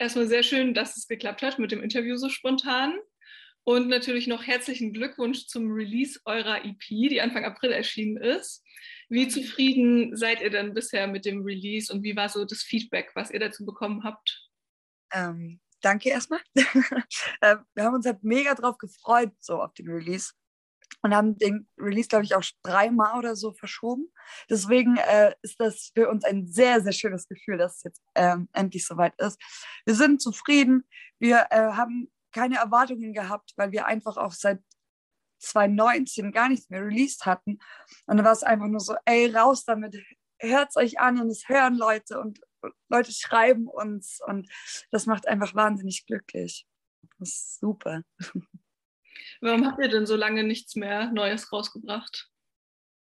erstmal sehr schön, dass es geklappt hat mit dem Interview so spontan. Und natürlich noch herzlichen Glückwunsch zum Release eurer EP, die Anfang April erschienen ist. Wie zufrieden seid ihr denn bisher mit dem Release und wie war so das Feedback, was ihr dazu bekommen habt? Ähm, danke erstmal. Äh, wir haben uns halt mega drauf gefreut, so auf den Release. Und haben den Release, glaube ich, auch dreimal oder so verschoben. Deswegen äh, ist das für uns ein sehr, sehr schönes Gefühl, dass es jetzt ähm, endlich soweit ist. Wir sind zufrieden. Wir äh, haben keine Erwartungen gehabt, weil wir einfach auch seit 2019 gar nichts mehr released hatten. Und dann war es einfach nur so, ey, raus damit, hört es euch an und es hören Leute und Leute schreiben uns und das macht einfach wahnsinnig glücklich. Das ist super. Warum habt ihr denn so lange nichts mehr Neues rausgebracht?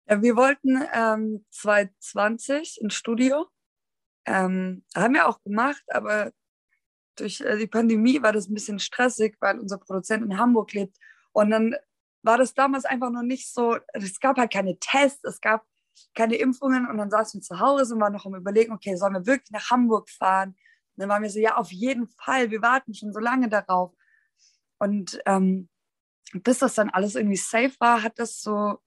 Ja, wir wollten ähm, 2020 ins Studio. Ähm, haben wir auch gemacht, aber durch äh, die Pandemie war das ein bisschen stressig, weil unser Produzent in Hamburg lebt. Und dann war das damals einfach noch nicht so, es gab halt keine Tests, es gab keine Impfungen und dann saßen wir zu Hause und waren noch am Überlegen, okay, sollen wir wirklich nach Hamburg fahren? Und dann waren wir so, ja, auf jeden Fall, wir warten schon so lange darauf. Und ähm, bis das dann alles irgendwie safe war, hat das so ein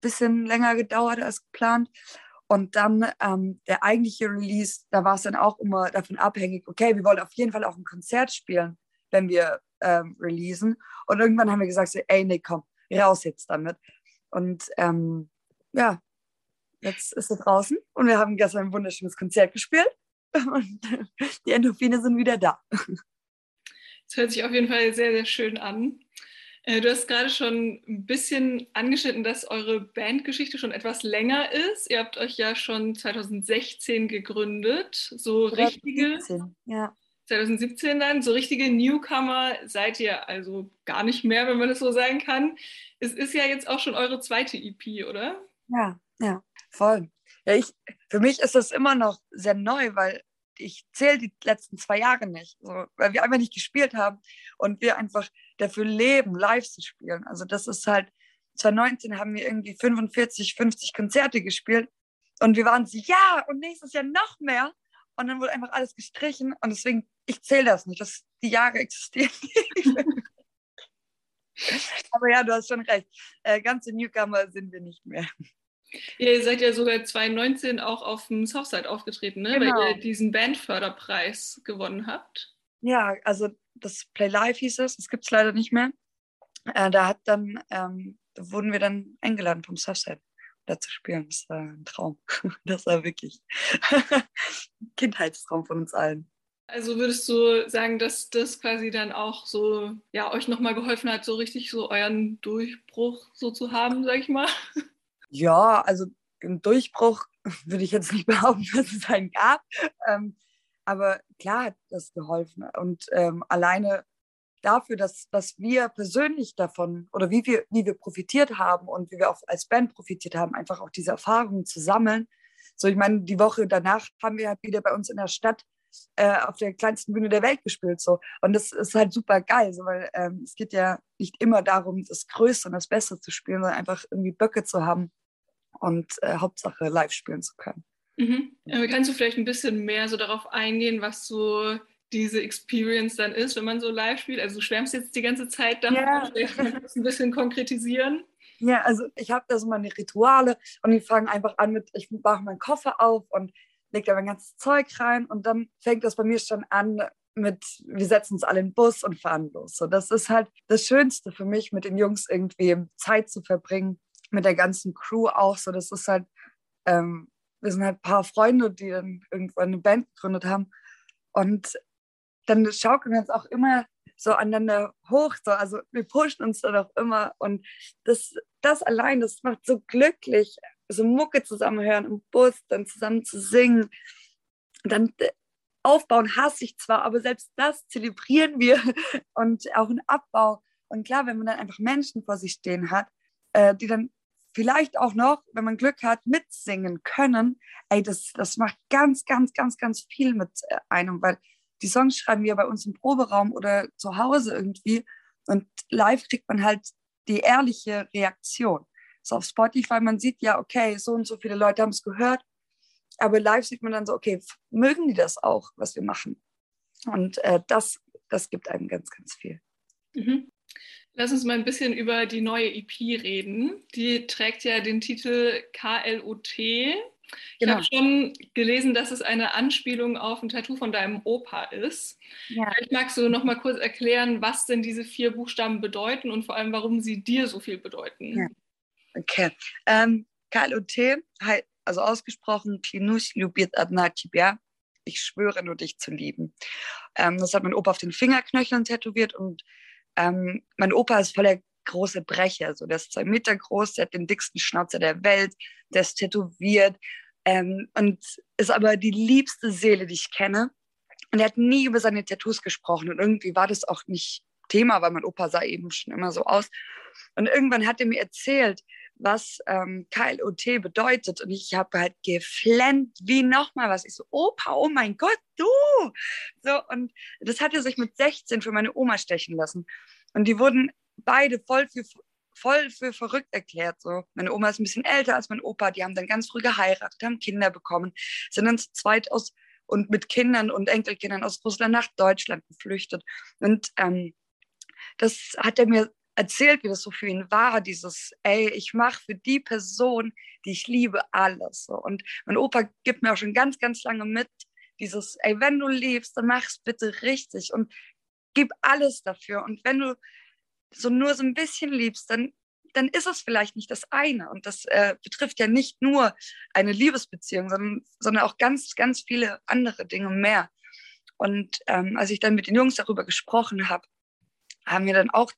bisschen länger gedauert als geplant. Und dann ähm, der eigentliche Release, da war es dann auch immer davon abhängig, okay, wir wollen auf jeden Fall auch ein Konzert spielen, wenn wir ähm, releasen. Und irgendwann haben wir gesagt, so, ey, nee, komm, raus jetzt damit. Und ähm, ja, jetzt ist er draußen und wir haben gestern ein wunderschönes Konzert gespielt und die Endorphine sind wieder da. Das hört sich auf jeden Fall sehr, sehr schön an. Äh, du hast gerade schon ein bisschen angeschnitten, dass eure Bandgeschichte schon etwas länger ist. Ihr habt euch ja schon 2016 gegründet. So richtige. ja. 2017 dann, so richtige Newcomer seid ihr also gar nicht mehr, wenn man das so sagen kann. Es ist ja jetzt auch schon eure zweite EP, oder? Ja, ja, voll. Ja, ich, für mich ist das immer noch sehr neu, weil ich zähle die letzten zwei Jahre nicht, so, weil wir einfach nicht gespielt haben und wir einfach dafür leben, live zu spielen. Also das ist halt, 2019 haben wir irgendwie 45, 50 Konzerte gespielt und wir waren so, ja, und nächstes Jahr noch mehr. Und dann wurde einfach alles gestrichen und deswegen, ich zähle das nicht, dass die Jahre existieren Aber ja, du hast schon recht. Äh, ganze Newcomer sind wir nicht mehr. Ja, ihr seid ja sogar 2019 auch auf dem Southside aufgetreten, ne? Genau. weil ihr diesen Bandförderpreis gewonnen habt. Ja, also das Play Live hieß es, das gibt es leider nicht mehr. Äh, da hat dann, ähm, da wurden wir dann eingeladen vom Southside da zu spielen. Das war ein Traum. Das war wirklich ein Kindheitstraum von uns allen. Also würdest du sagen, dass das quasi dann auch so, ja, euch nochmal geholfen hat, so richtig so euren Durchbruch so zu haben, sag ich mal? Ja, also im Durchbruch würde ich jetzt nicht behaupten, dass es einen gab. Ähm, aber klar hat das geholfen. Und ähm, alleine dafür, dass, dass wir persönlich davon oder wie wir, wie wir profitiert haben und wie wir auch als Band profitiert haben, einfach auch diese Erfahrungen zu sammeln. So, ich meine, die Woche danach haben wir halt wieder bei uns in der Stadt äh, auf der kleinsten Bühne der Welt gespielt. So. Und das ist halt super geil, so, weil ähm, es geht ja nicht immer darum, das Größte und das Beste zu spielen, sondern einfach irgendwie Böcke zu haben und äh, Hauptsache live spielen zu können. Mhm. Kannst du vielleicht ein bisschen mehr so darauf eingehen, was so diese Experience dann ist, wenn man so live spielt? Also du schwärmst jetzt die ganze Zeit davon, ja. vielleicht ein bisschen konkretisieren. Ja, also ich habe da so meine Rituale und die fangen einfach an mit, ich mache meinen Koffer auf und lege da mein ganzes Zeug rein und dann fängt das bei mir schon an mit, wir setzen uns alle in den Bus und fahren los. So, das ist halt das Schönste für mich, mit den Jungs irgendwie Zeit zu verbringen, mit der ganzen Crew auch. So, das ist halt, ähm, wir sind halt ein paar Freunde, die dann irgendwann eine Band gegründet haben. Und dann schaukeln wir uns auch immer so aneinander hoch. So. Also wir pushen uns dann auch immer. Und das, das allein, das macht so glücklich, so Mucke zusammen hören im Bus, dann zusammen zu singen. Dann äh, aufbauen hasse ich zwar, aber selbst das zelebrieren wir und auch ein Abbau. Und klar, wenn man dann einfach Menschen vor sich stehen hat, äh, die dann vielleicht auch noch, wenn man Glück hat, mitsingen können, ey, das, das macht ganz, ganz, ganz, ganz viel mit äh, einem, weil die Songs schreiben wir bei uns im Proberaum oder zu Hause irgendwie und live kriegt man halt die ehrliche Reaktion. So auf Spotify, man sieht ja, okay, so und so viele Leute haben es gehört, aber live sieht man dann so, okay, mögen die das auch, was wir machen? Und äh, das, das gibt einem ganz, ganz viel. Mhm. Lass uns mal ein bisschen über die neue EP reden. Die trägt ja den Titel KLOT. Ich genau. habe schon gelesen, dass es eine Anspielung auf ein Tattoo von deinem Opa ist. Ja. Vielleicht magst du noch mal kurz erklären, was denn diese vier Buchstaben bedeuten und vor allem, warum sie dir so viel bedeuten. Ja. Okay. Ähm, KLOT, also ausgesprochen, Klinush Ljubit Adna Tibia. Ich schwöre nur, dich zu lieben. Ähm, das hat mein Opa auf den Fingerknöcheln tätowiert und ähm, mein Opa ist voll der große Brecher. So, der ist zwei Meter groß, der hat den dicksten Schnauzer der Welt, der ist tätowiert ähm, und ist aber die liebste Seele, die ich kenne. Und er hat nie über seine Tattoos gesprochen. Und irgendwie war das auch nicht Thema, weil mein Opa sah eben schon immer so aus. Und irgendwann hat er mir erzählt, was ähm, KLOT bedeutet. Und ich habe halt geflennt, wie nochmal was. Ich so, Opa, oh mein Gott, du! So, und das hat er sich mit 16 für meine Oma stechen lassen. Und die wurden beide voll für, voll für verrückt erklärt. So. Meine Oma ist ein bisschen älter als mein Opa. Die haben dann ganz früh geheiratet, haben Kinder bekommen, sind dann zu zweit aus und mit Kindern und Enkelkindern aus Russland nach Deutschland geflüchtet. Und ähm, das hat er mir erzählt, wie das so für ihn war, dieses, ey, ich mache für die Person, die ich liebe, alles. Und mein Opa gibt mir auch schon ganz, ganz lange mit, dieses, ey, wenn du liebst, dann mach es bitte richtig und gib alles dafür. Und wenn du so nur so ein bisschen liebst, dann, dann ist es vielleicht nicht das eine. Und das äh, betrifft ja nicht nur eine Liebesbeziehung, sondern, sondern auch ganz, ganz viele andere Dinge mehr. Und ähm, als ich dann mit den Jungs darüber gesprochen habe, haben wir dann auch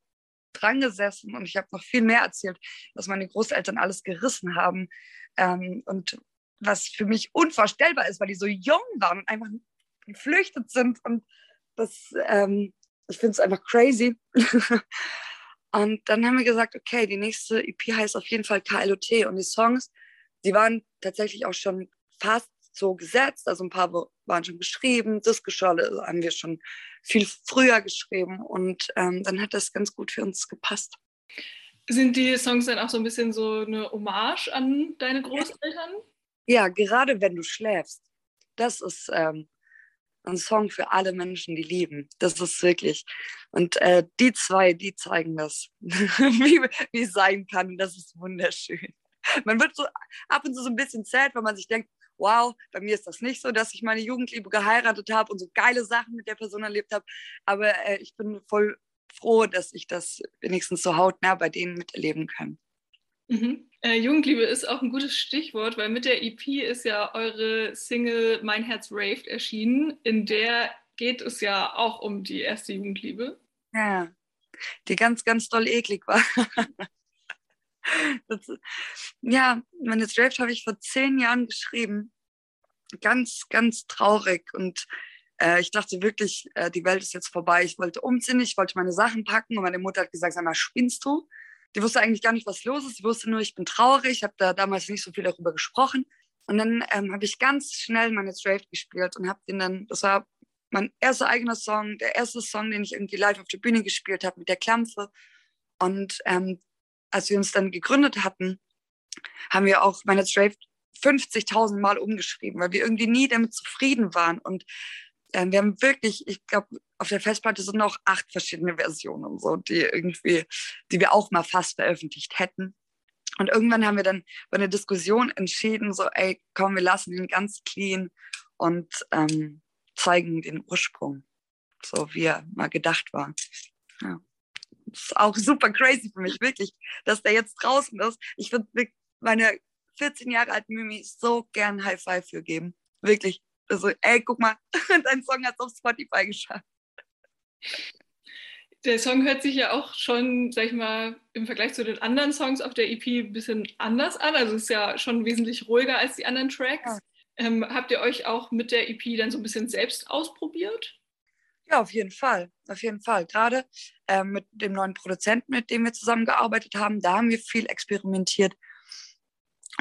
dran gesessen und ich habe noch viel mehr erzählt, was meine Großeltern alles gerissen haben ähm, und was für mich unvorstellbar ist, weil die so jung waren und einfach geflüchtet sind und das, ähm, ich finde es einfach crazy. und dann haben wir gesagt, okay, die nächste EP heißt auf jeden Fall KLOT und die Songs, die waren tatsächlich auch schon fast so gesetzt. Also ein paar waren schon geschrieben, das Gescholle haben wir schon viel früher geschrieben und ähm, dann hat das ganz gut für uns gepasst. Sind die Songs dann auch so ein bisschen so eine Hommage an deine Großeltern? Ja, gerade wenn du schläfst. Das ist ähm, ein Song für alle Menschen, die lieben. Das ist wirklich. Und äh, die zwei, die zeigen das, wie, wie es sein kann. Das ist wunderschön. Man wird so ab und zu so ein bisschen sad, wenn man sich denkt, wow, bei mir ist das nicht so, dass ich meine Jugendliebe geheiratet habe und so geile Sachen mit der Person erlebt habe. Aber äh, ich bin voll froh, dass ich das wenigstens so hautnah bei denen miterleben kann. Mhm. Äh, Jugendliebe ist auch ein gutes Stichwort, weil mit der EP ist ja eure Single Mein Herz Raved erschienen. In der geht es ja auch um die erste Jugendliebe. Ja, die ganz, ganz doll eklig war. Das, ja, meine Draft habe ich vor zehn Jahren geschrieben. Ganz, ganz traurig. Und äh, ich dachte wirklich, äh, die Welt ist jetzt vorbei. Ich wollte umziehen, ich wollte meine Sachen packen. Und meine Mutter hat gesagt, sag mal, spinnst du? Die wusste eigentlich gar nicht, was los ist. Sie wusste nur, ich bin traurig. Ich habe da damals nicht so viel darüber gesprochen. Und dann ähm, habe ich ganz schnell meine Draft gespielt und habe den dann, das war mein erster eigener Song, der erste Song, den ich irgendwie live auf der Bühne gespielt habe mit der Klampfe. Und ähm, als wir uns dann gegründet hatten, haben wir auch meine Strave 50.000 Mal umgeschrieben, weil wir irgendwie nie damit zufrieden waren. Und äh, wir haben wirklich, ich glaube, auf der Festplatte sind noch acht verschiedene Versionen, so, die irgendwie, die wir auch mal fast veröffentlicht hätten. Und irgendwann haben wir dann bei einer Diskussion entschieden, so, ey, komm, wir lassen ihn ganz clean und ähm, zeigen den Ursprung, so wie er mal gedacht war. Ja ist auch super crazy für mich, wirklich, dass der jetzt draußen ist. Ich würde meine 14 Jahre alten Mimi so gern High Five für geben. Wirklich. Also, ey, guck mal, dein Song hat es auf Spotify geschafft. Der Song hört sich ja auch schon, sag ich mal, im Vergleich zu den anderen Songs auf der EP ein bisschen anders an. Also ist ja schon wesentlich ruhiger als die anderen Tracks. Ja. Ähm, habt ihr euch auch mit der EP dann so ein bisschen selbst ausprobiert? Ja, auf jeden Fall. Auf jeden Fall. Gerade äh, mit dem neuen Produzenten, mit dem wir zusammengearbeitet haben, da haben wir viel experimentiert.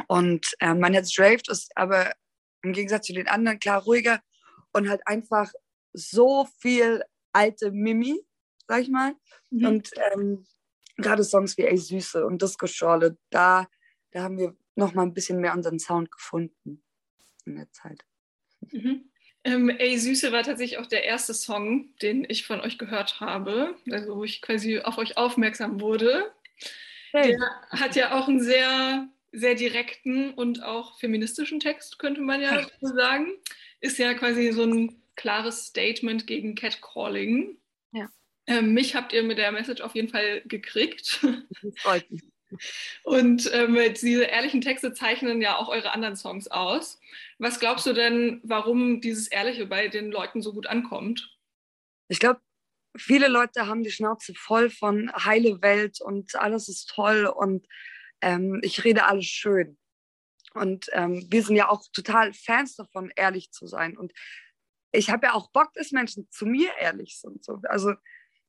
Und äh, mein Herz Draved ist aber im Gegensatz zu den anderen klar ruhiger und halt einfach so viel alte Mimi, sag ich mal. Mhm. Und ähm, gerade Songs wie Ey Süße und Disco Schorle, da, da haben wir noch mal ein bisschen mehr unseren Sound gefunden in der Zeit. Mhm. Ähm, Ey Süße war tatsächlich auch der erste Song, den ich von euch gehört habe, also wo ich quasi auf euch aufmerksam wurde. Hey. Der hat ja auch einen sehr, sehr direkten und auch feministischen Text, könnte man ja so sagen. Ist ja quasi so ein klares Statement gegen Catcalling. Ja. Ähm, mich habt ihr mit der Message auf jeden Fall gekriegt. Das freut mich. Und ähm, diese ehrlichen Texte zeichnen ja auch eure anderen Songs aus. Was glaubst du denn, warum dieses Ehrliche bei den Leuten so gut ankommt? Ich glaube, viele Leute haben die Schnauze voll von heile Welt und alles ist toll und ähm, ich rede alles schön. Und ähm, wir sind ja auch total Fans davon, ehrlich zu sein. Und ich habe ja auch Bock, dass Menschen zu mir ehrlich sind. So. Also,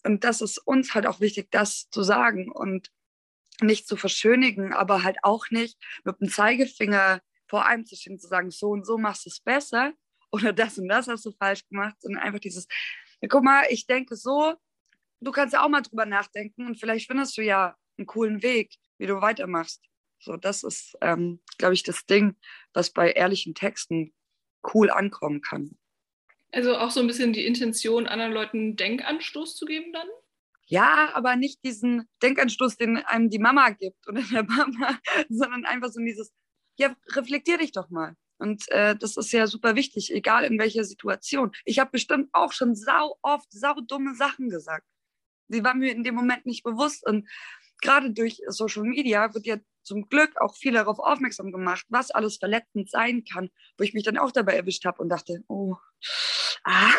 und das ist uns halt auch wichtig, das zu sagen. Und nicht zu verschönigen, aber halt auch nicht mit dem Zeigefinger vor einem zu stehen, zu sagen, so und so machst du es besser oder das und das hast du falsch gemacht, sondern einfach dieses, guck mal, ich denke so, du kannst ja auch mal drüber nachdenken und vielleicht findest du ja einen coolen Weg, wie du weitermachst. So, das ist, ähm, glaube ich, das Ding, was bei ehrlichen Texten cool ankommen kann. Also auch so ein bisschen die Intention, anderen Leuten Denkanstoß zu geben dann? Ja, aber nicht diesen Denkanstoß, den einem die Mama gibt oder der Mama, sondern einfach so dieses, ja, reflektier dich doch mal. Und äh, das ist ja super wichtig, egal in welcher Situation. Ich habe bestimmt auch schon sau oft sau dumme Sachen gesagt. Die waren mir in dem Moment nicht bewusst. Und gerade durch Social Media wird ja zum Glück auch viel darauf aufmerksam gemacht, was alles verletzend sein kann, wo ich mich dann auch dabei erwischt habe und dachte, oh, ah,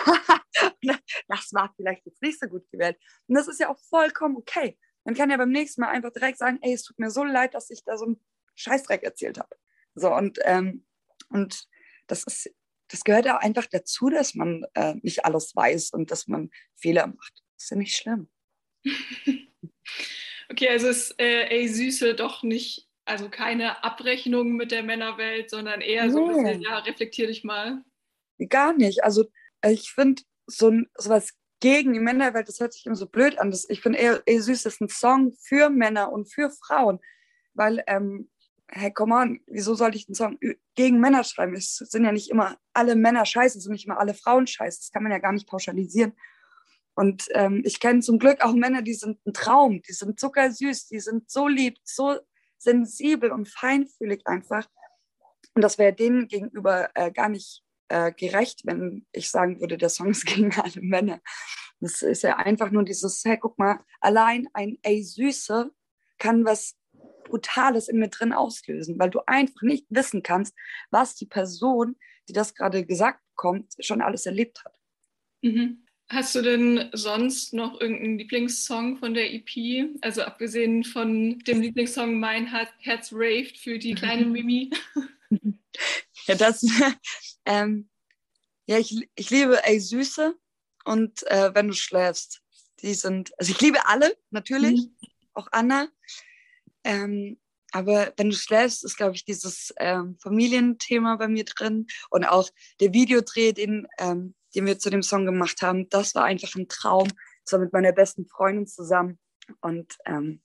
das war vielleicht jetzt nicht so gut gewählt. Und das ist ja auch vollkommen okay. Man kann ja beim nächsten Mal einfach direkt sagen, ey, es tut mir so leid, dass ich da so einen Scheißdreck erzählt habe. So, und, ähm, und das ist, das gehört ja einfach dazu, dass man äh, nicht alles weiß und dass man Fehler macht. Das ist ja nicht schlimm. okay, also ist äh, ey Süße doch nicht, also keine Abrechnung mit der Männerwelt, sondern eher nee. so ein bisschen, ja, reflektier dich mal. Gar nicht. Also ich finde so sowas gegen die Männerwelt, das hört sich immer so blöd an. Das, ich finde eher, eher süß, ist ein Song für Männer und für Frauen. Weil, ähm, hey, come on, wieso sollte ich einen Song gegen Männer schreiben? Es sind ja nicht immer alle Männer scheiße, es sind nicht immer alle Frauen scheiße. Das kann man ja gar nicht pauschalisieren. Und ähm, ich kenne zum Glück auch Männer, die sind ein Traum, die sind zuckersüß, die sind so lieb, so sensibel und feinfühlig einfach. Und das wäre denen gegenüber äh, gar nicht äh, gerecht, wenn ich sagen würde, der Song ist gegen alle Männer. Das ist ja einfach nur dieses, hey, guck mal, allein ein Ey Süße kann was Brutales in mir drin auslösen, weil du einfach nicht wissen kannst, was die Person, die das gerade gesagt bekommt, schon alles erlebt hat. Mhm. Hast du denn sonst noch irgendeinen Lieblingssong von der EP? Also abgesehen von dem Lieblingssong Mein Herz raved für die kleine Mimi? ja, das, ähm, ja, ich, ich liebe Ey Süße und äh, Wenn du schläfst. Die sind, also ich liebe alle, natürlich, mhm. auch Anna. Ähm, aber wenn du schläfst, ist, glaube ich, dieses ähm, Familienthema bei mir drin und auch der Videodreh, den, ähm, den wir zu dem Song gemacht haben, das war einfach ein Traum. Das war mit meiner besten Freundin zusammen und ähm,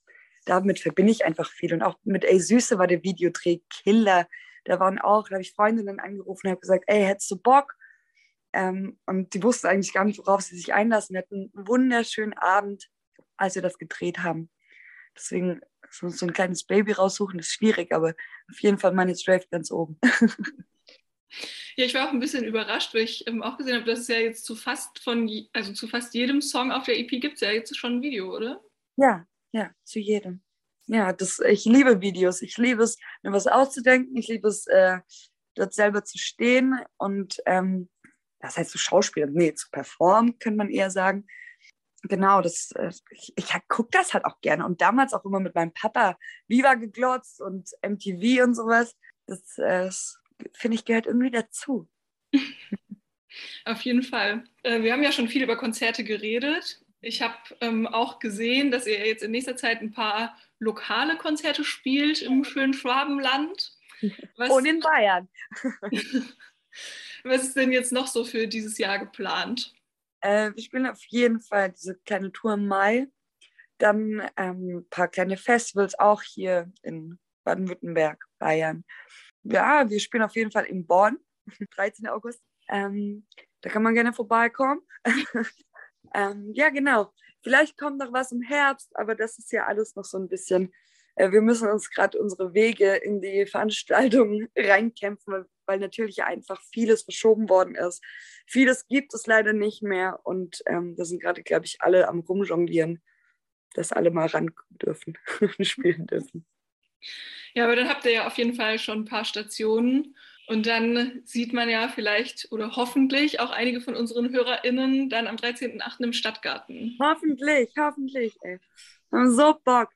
damit verbinde ich einfach viel. Und auch mit Ey Süße war der Videodreh Killer da waren auch, da habe ich Freundinnen angerufen und habe gesagt, ey, hättest du Bock? Ähm, und die wussten eigentlich gar nicht, worauf sie sich einlassen. Wir hatten einen wunderschönen Abend, als wir das gedreht haben. Deswegen so, ein kleines Baby raussuchen ist schwierig, aber auf jeden Fall meine Strafe ganz oben. Ja, ich war auch ein bisschen überrascht, weil ich ähm, auch gesehen habe, dass es ja jetzt zu fast von, also zu fast jedem Song auf der EP gibt es ja jetzt schon ein Video, oder? Ja, ja, zu jedem ja, das, ich liebe Videos. Ich liebe es, mir was auszudenken. Ich liebe es, äh, dort selber zu stehen und ähm, das heißt zu schauspielen, nee, zu performen, könnte man eher sagen. Genau, das, äh, ich, ich gucke das halt auch gerne und damals auch immer mit meinem Papa Viva geglotzt und MTV und sowas. Das, äh, das finde ich gehört irgendwie dazu. Auf jeden Fall. Äh, wir haben ja schon viel über Konzerte geredet. Ich habe ähm, auch gesehen, dass ihr jetzt in nächster Zeit ein paar lokale Konzerte spielt im schönen Schwabenland. Was, Und in Bayern. was ist denn jetzt noch so für dieses Jahr geplant? Äh, wir spielen auf jeden Fall diese kleine Tour im Mai. Dann ähm, ein paar kleine Festivals auch hier in Baden-Württemberg, Bayern. Ja, wir spielen auf jeden Fall in Bonn, 13. August. Ähm, da kann man gerne vorbeikommen. ähm, ja, genau. Vielleicht kommt noch was im Herbst, aber das ist ja alles noch so ein bisschen. Äh, wir müssen uns gerade unsere Wege in die Veranstaltungen reinkämpfen, weil natürlich einfach vieles verschoben worden ist. Vieles gibt es leider nicht mehr und ähm, da sind gerade, glaube ich, alle am Rumjonglieren, dass alle mal ran dürfen und spielen dürfen. Ja, aber dann habt ihr ja auf jeden Fall schon ein paar Stationen und dann sieht man ja vielleicht oder hoffentlich auch einige von unseren HörerInnen dann am 13.8. im Stadtgarten. Hoffentlich, hoffentlich, ey. So Bock.